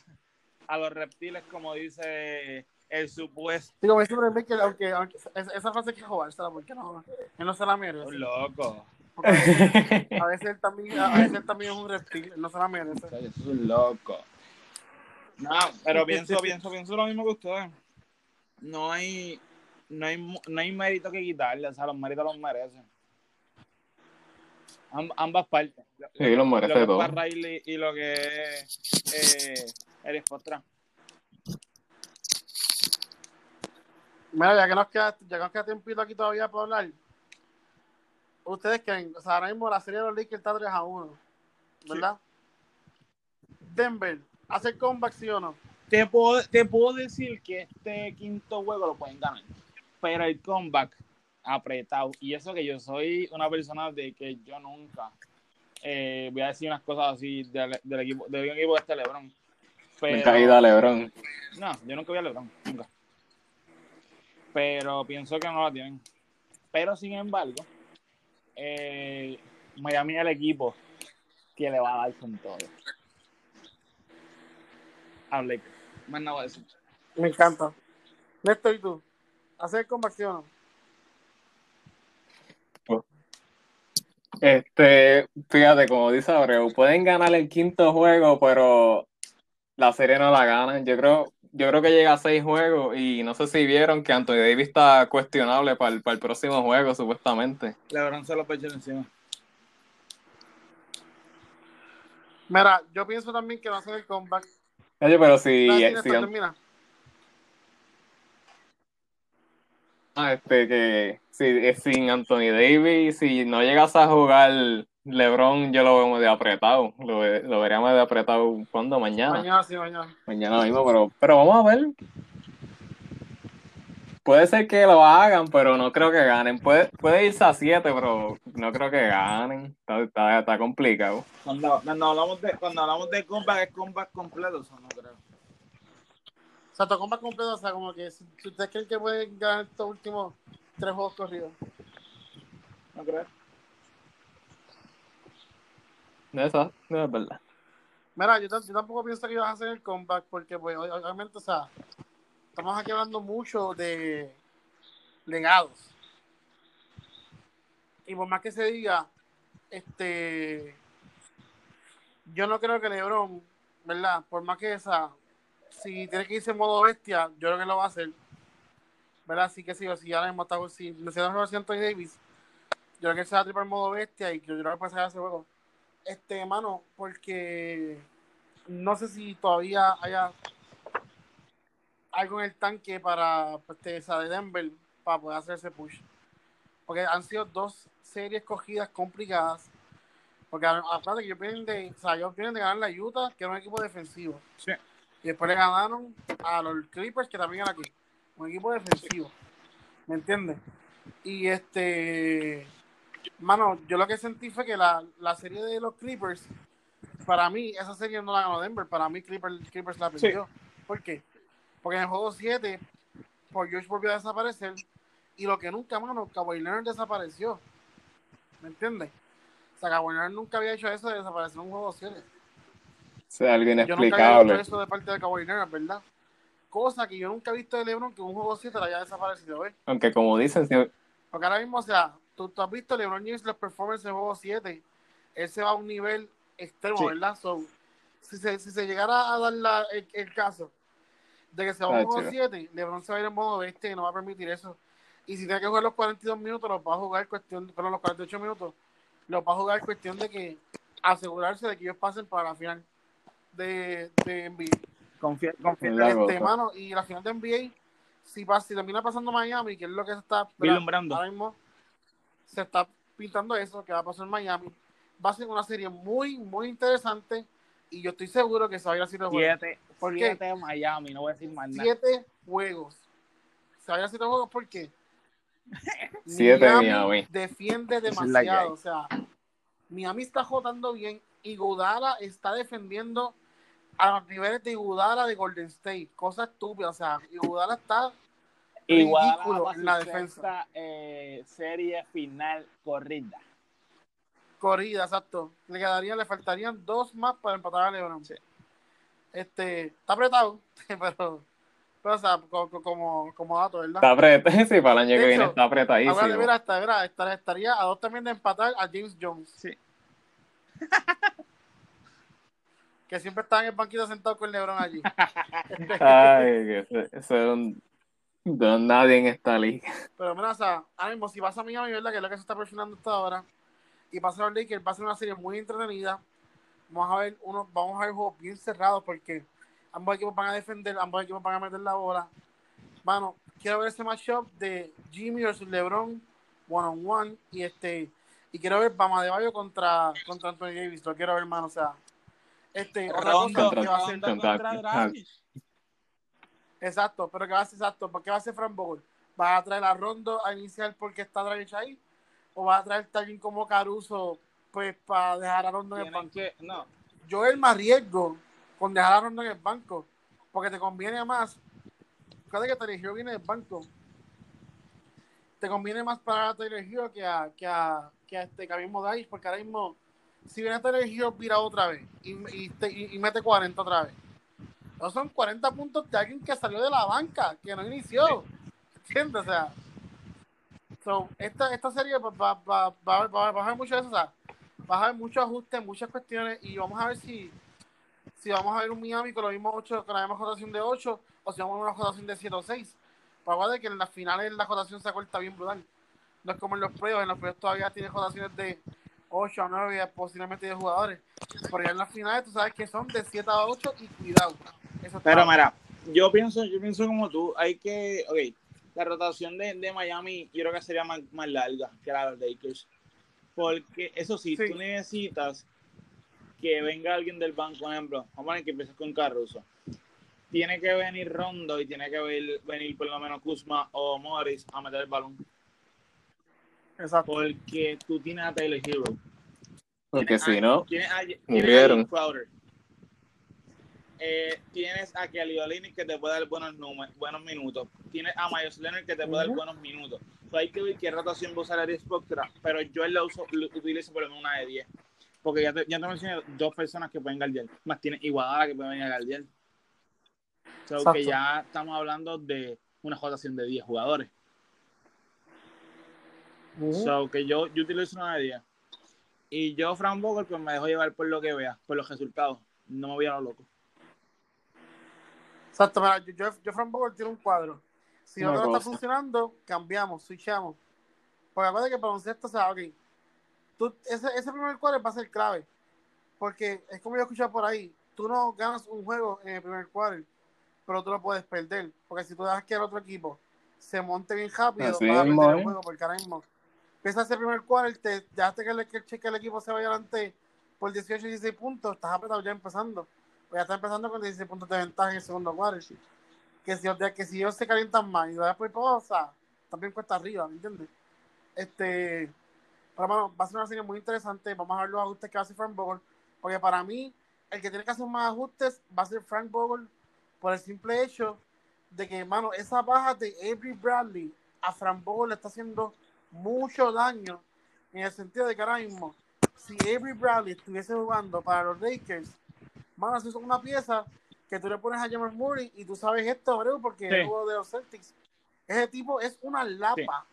a los reptiles, como dice el supuesto Digo, me siempre ve que aunque, aunque esa, frase hay que jugársela porque no, él no se la merece. loco. Porque a veces, a veces él también, a veces él también es un reptil, él no se la merece. Eso es un loco. No, pero pienso, pienso, pienso lo mismo que ustedes. No hay, no hay, mu- no hay mérito que quitarle, o sea, los méritos los merecen. Amb- ambas partes. Lo, Sí, lo lo merece que es todo. Pat Riley y lo que es eh, Eric Spoelstra. Mira, ya que nos queda, ya que nos queda tiempito aquí todavía para hablar, ustedes creen, o sea, ahora mismo la serie de los Lakers está 3 a 1, ¿verdad? Denver, ¿hace comeback sí o no? Te puedo, te puedo decir que este quinto juego lo pueden ganar, pero el comeback apretado. Y eso que yo soy una persona de que yo nunca eh, voy a decir unas cosas así del, del equipo, del equipo de este LeBron. Pero, caída Lebron. no, yo nunca voy a LeBron, nunca. Pero pienso que no la tienen. Pero sin embargo, eh, Miami es el equipo que le va a dar con todo. A Lakers. Más nada voy a decir. Me encanta. Néstor, ¿y tú? ¿Hacer comeback sí o no? Este, fíjate, como dice Abreu, pueden ganar el quinto juego, pero la serie no la ganan. Yo creo, yo creo que llega a seis juegos y no sé si vieron que Anthony Davis está cuestionable para el, para el próximo juego, supuestamente. LeBron se lo pecha encima. Mira, yo pienso también que va a ser el comeback. Oye, pero si, si, Néstor, termina. Ah, este, que si, eh, sin Anthony Davis, si no llegas a jugar LeBron, yo lo veo medio apretado. Lo, lo vería medio apretado cuando mañana. Mañana sí, mañana. Mañana mismo, pero, pero vamos a ver. Puede ser que lo hagan, pero no creo que ganen. Puede, puede irse a 7, pero no creo que ganen. Está, está, está complicado. Cuando, cuando hablamos de cuando hablamos de comeback, es comeback completo, eso no creo. O sea, tu comeback completo, o sea, como que si, si ustedes creen que pueden ganar estos últimos tres juegos corridos. No creo. Eso no es verdad. Mira, yo, tam- yo tampoco pienso que ibas a hacer el comeback porque, pues, ob- obviamente, o sea, estamos aquí hablando mucho de legados. Y por más que se diga, este, yo no creo que LeBron, ¿verdad? Por más que esa, si tiene que irse en modo bestia, yo creo que lo va a hacer. ¿Verdad? Así que sí, o si ahora mismo está, si necesitamos a Anthony Davis, yo creo que él se va a tripar en modo bestia y yo creo que puede sacar ese juego. Este, mano, porque no sé si todavía haya algo en el tanque para pues, esa de Denver para poder hacer ese push. Porque han sido dos series cogidas complicadas. Porque aparte que ellos vienen de, o sea, ellos vienen de ganar la Utah, que era un equipo defensivo. Sí. Y después le ganaron a los Clippers, que también era aquí. Un equipo defensivo. ¿Me entiendes? Y este. Mano, yo lo que sentí fue que la, la serie de los Clippers, para mí, esa serie no la ganó Denver. Para mí, Clippers, Clippers la perdió. ¿Por qué? Porque en el juego 7, por George volvió a desaparecer. Y lo que nunca, mano, Kawhi Leonard desapareció. ¿Me entiendes? O sea, Kawhi Leonard nunca había hecho eso de desaparecer en un juego 7. Es algo Yo nunca inexplicable. eso de parte de Leonard, ¿verdad? Cosa que yo nunca he visto de LeBron que un juego 7 la haya desaparecido, ¿ves? Aunque como dicen, si- Porque ahora mismo, o sea, tú, tú has visto LeBron James los performances en juego 7, él se va a un nivel extremo, Sí. ¿verdad? So, si, se, si se llegara a dar la- el, el caso de que se va a Ah, un juego chido. 7, LeBron se va a ir en modo bestia y no va a permitir eso. Y si tiene que jugar los 42 minutos, los va a jugar cuestión, perdón, los 48 minutos, los va a jugar cuestión de que asegurarse de que ellos pasen para la final de, de NBA. Confía, la Este, mano, y la final de NBA, si, pasa, si termina pasando Miami, que es lo que se está Vislumbrando. ahora mismo, se está pintando eso, que va a pasar en Miami. Va a ser una serie muy, muy interesante y yo estoy seguro que se va a ir a siete juegos. Siete, ¿Por qué? siete Miami, no voy a decir más nada. Siete juegos. Se va a ir a siete juegos porque Siete Miami. defiende que hay. demasiado. O sea, Miami está jugando bien y Gudala está defendiendo a los niveles de Iguodala de Golden State. Cosa estúpida. O sea, Iguodala está ridículo en la defensa. eh, serie final corrida. corrida, exacto. Le quedarían, le faltarían dos más para empatar a LeBron. Sí. Este, está apretado, pero, pero o sea, co- co- como, como dato, ¿verdad? está apretado. Sí, para el año De que viene está apretadísimo. Ahora, mira, hasta, mira, estaría a dos también de empatar a James Jones. Sí. Que siempre está en el banquito sentado con LeBron allí. Ay, que ese- ese es un- don nadie en esta liga. Pero mira, o sea, ahora mismo, si pasa a Miami, ¿verdad? Que es lo que se está perfilando hasta ahora, y pasa a los Lakers, va a ser una serie muy entretenida. Vamos a ver uno, vamos a ver juegos bien cerrados porque ambos equipos van a defender, ambos equipos van a meter la bola. Mano, quiero ver ese matchup de Jimmy versus LeBron one on one y este y quiero ver Bama de Bayo contra contra Anthony Davis, lo quiero ver, mano, o sea, este otra Rondo, cosa que va a ser Contra- contra Dragic. Exacto, pero ¿qué va a hacer exacto? ¿Por qué va a hacer Fran Bogle? ¿Va a traer a Rondo a iniciar porque está Dragic ahí? ¿O va a traer a alguien como Caruso pues para dejar a Rondo en el banco? que, no, Yo el más riesgo con dejar a Rondo en el banco porque te conviene más. Cada que Tyler Hero viene del banco, te conviene más para Tyler Hero que a, que a, que a este que a mismo porque ahora mismo, si viene Tyler Hero, vira otra vez y, y, te- y- y mete 40 otra vez. No son 40 puntos de alguien que salió de la banca, que no inició. ¿Entiendes? O sea, so, esta, esta serie va, va, va, va, va- va a haber mucho de eso, o sea, va a haber muchos ajustes, muchas cuestiones y vamos a ver si si vamos a ver un Miami con, los mismos ocho, con la misma rotación de 8 o si vamos a ver una rotación de 7 o 6. Para de que en las finales la rotación se acorta bien brutal. No es como en los playoffs, en los playoffs todavía tiene rotaciones de 8 a 9 posiblemente de jugadores. Pero ya en las finales tú sabes que son de 7 a 8 y cuidado. Eso Pero mira, yo pienso, yo pienso como tú, hay que, ok, la rotación de, de Miami yo creo que sería más, más larga que la de Lakers. Porque eso sí, Sí. tú necesitas que venga alguien del banco, por ejemplo, vamos a poner que empieces con Caruso. Tiene que venir Rondo y tiene que venir, venir por lo menos Kuzma o Morris a meter el balón. Exacto. Porque tú tienes a Taylor Hero. Porque Tienes si a- no, Tienes a, tienes a murieron. Crowder. Eh, tienes a Kelly Olynyk que te puede dar buenos números, buenos minutos. Tienes a Myers Leonard que te puede dar buenos minutos. So, hay que ver qué rotación va a usar pero yo lo, uso, lo utilizo por lo menos una de 10. Porque ya te, ya te mencioné dos personas que pueden guardiar. Más tiene Iguadala que puede venir a guardiar. So, Exacto. que ya estamos hablando de una rotación de 10 jugadores. So, que yo, yo utilizo una de 10. Y yo, Fran Vogel, pues me dejo llevar por lo que vea, por los resultados. No me voy a lo loco. Exacto, mira, yo, yo, yo Frank Vogel tiene un cuadro. Si no está funcionando, cambiamos, switchamos. Porque acuérdate que el baloncesto, o sea, ok, tú, ese, ese primer cuadro va a ser clave. Porque es como yo he escuchado por ahí, tú no ganas un juego en el primer cuadro, pero tú lo puedes perder. Porque si tú dejas que el otro equipo se monte bien rápido, Así vas a perder el ¿eh? juego, porque ahora mismo empieza ese primer cuadro, te dejaste que el, que, el- el equipo se vaya adelante por 18 y 16 puntos, estás apretado ya empezando. Pues ya está empezando con 16 puntos de ventaja en el segundo cuadro. Que si, que si ellos se calientan más y después por o sea, también cuesta arriba, ¿me entiendes? Este, pero bueno, va a ser una serie muy interesante. Vamos a ver los ajustes que hace Frank Vogel. Porque para mí, el que tiene que hacer más ajustes va a ser Frank Vogel por el simple hecho de que, hermano, esa baja de Avery Bradley a Frank Vogel le está haciendo mucho daño en el sentido de que ahora mismo, si Avery Bradley estuviese jugando para los Lakers, mano, eso es una pieza que tú le pones a Jamal Murray y tú sabes esto, bro, porque Sí. es juego de los Celtics. Ese tipo es una lapa.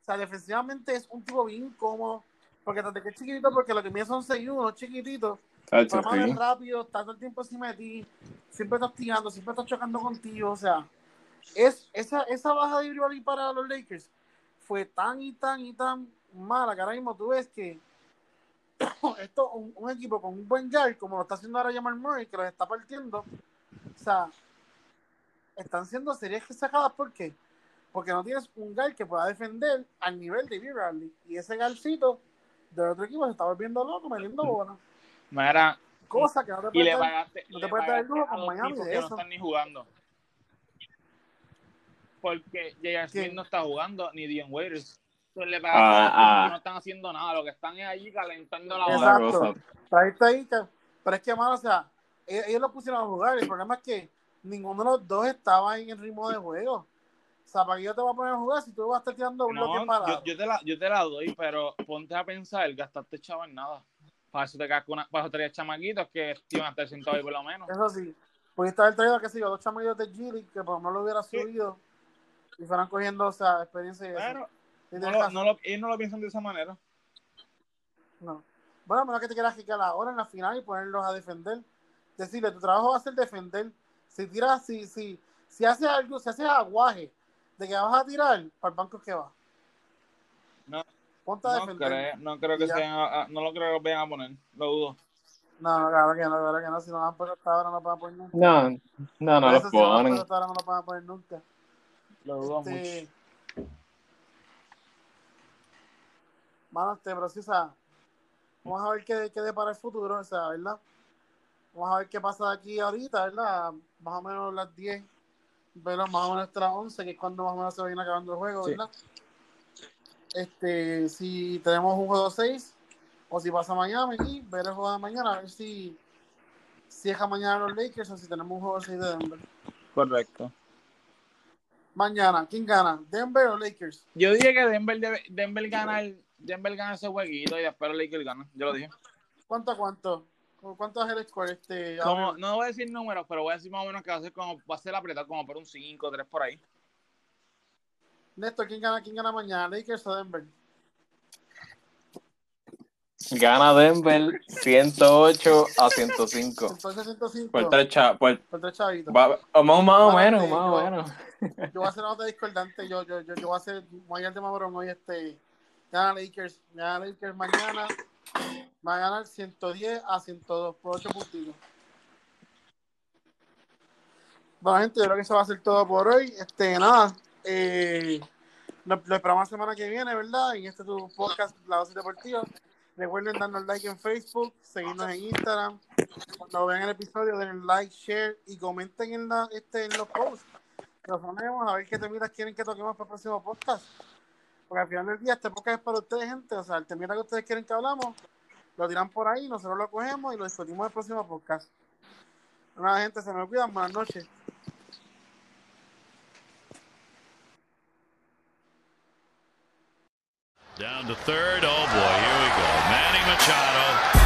O sea, defensivamente es un tipo bien cómodo. Porque desde que es chiquitito, porque lo que mide son 6'1, chiquitito. Es rápido, está todo el tiempo encima de ti, siempre está hostigando, siempre está chocando contigo. O sea, es, esa, esa baja de Bradley para los Lakers fue tan y tan y tan mala que ahora mismo tú ves que esto, un, un equipo con un buen guard, como lo está haciendo ahora Jamal Murray, que los está partiendo, o sea, están siendo series sacadas, ¿por qué? Porque no tienes un guard que pueda defender al nivel de Bradley. Y ese guardcito del otro equipo se está volviendo loco, metiendo bolas. Mira, Cosa que no te y puede le dar- no te puedes dar el lujo con Miami de eso. no están ni jugando. Porque J.R. Smith no está jugando, ni Dion Waiters. Entonces le Ah, ah. no están haciendo nada, lo que están es allí calentando la bola. Exacto. cosa. Ahí está ahí, que- pero es que, mano, o sea, ellos, ellos lo pusieron a jugar. El problema es que ninguno de los dos estaba en el ritmo de juego. O sea, ¿para qué yo te voy a poner a jugar si tú vas a estar tirando un bloque No, parado? yo, yo te la, yo te la doy, pero ponte a pensar, gastaste chavo en nada. Para eso te quedas con una, para eso traías chamaquitos que iban a estar sentados ahí por lo menos. Eso sí. Pudiste haber traído, qué sé yo, dos chamaquitos de Gili que por lo menos lo hubiera Sí. subido y fueran cogiendo, o sea, experiencia y eso. No lo, razón. no lo, ellos no lo piensan de esa manera. No. Bueno, a menos que te quieras quitar ahora en la final y ponerlos a defender. Decirle, tu trabajo va a ser defender. Si tiras, si, si, si haces algo, si haces aguaje de que vas a tirar, para el banco es que va. No, Ponte a No defender. creo, no creo que ya. sean, a- a- no lo creo que los vayan a poner, lo dudo. No, no, claro que no, claro que no. Si no van a poner hasta ahora, no van a poner nunca. No, no, no Eso los si no van a ponen. poner hasta ahora, no lo van a poner nunca. Lo dudo Este, mucho. Mano, este, pero sí, o sea, vamos a ver qué, qué depara el futuro, o sea, ¿verdad? Vamos a ver qué pasa de aquí ahorita, ¿verdad? Más o menos las 10, pero más o menos hasta las 11, que es cuando más o menos se viene acabando el juego, Sí. Este, si tenemos un juego 6, o si pasa Miami y ver el juego de mañana, a ver si, si deja mañana los Lakers o si tenemos un juego 6 de Denver. Correcto. Mañana, ¿quién gana? ¿Denver o Lakers? Yo dije que Denver, debe- Denver gana el, Denver gana ese jueguito y después los Lakers ganan. Yo lo dije. ¿Cuánto a cuánto? ¿Cuánto es el score? Este, Como, no voy a decir números, pero voy a decir más o menos que va a ser como, va a ser apretado como por un 5, 3 por ahí. Néstor, ¿quién gana, quién gana mañana? ¿Lakers o Denver? Gana Denver 108 a 105. Entonces 105. Por tres, cha- por- Por tres chavitos. va- o más, más o menos, yo- más o menos. Yo voy a hacer una nota discordante. Yo, yo, yo, yo voy a hacer. Voy a ir al tema broma hoy. Este. Gana Lakers. Gana Lakers mañana. Va a ganar 110 a 102 por 8 puntitos. Bueno, gente, yo creo que eso va a ser todo por hoy. Este, nada. Eh, lo, esperamos la semana que viene, ¿verdad? En este tu podcast, La Dosis Deportiva. Recuerden darnos like en Facebook, seguirnos en Instagram. Cuando vean el episodio, den like, share y comenten en, la, este, en los posts. Los ponemos a ver qué temitas quieren que toquemos para el próximo podcast. Porque al final del día, este podcast es para ustedes, gente. O sea, el temita que ustedes quieren que hablamos, lo tiran por ahí, nosotros lo cogemos y lo discutimos en el próximo podcast. Nada, gente, se me cuidan. Buenas noches. Down to third. Oh boy, here we go. Manny Machado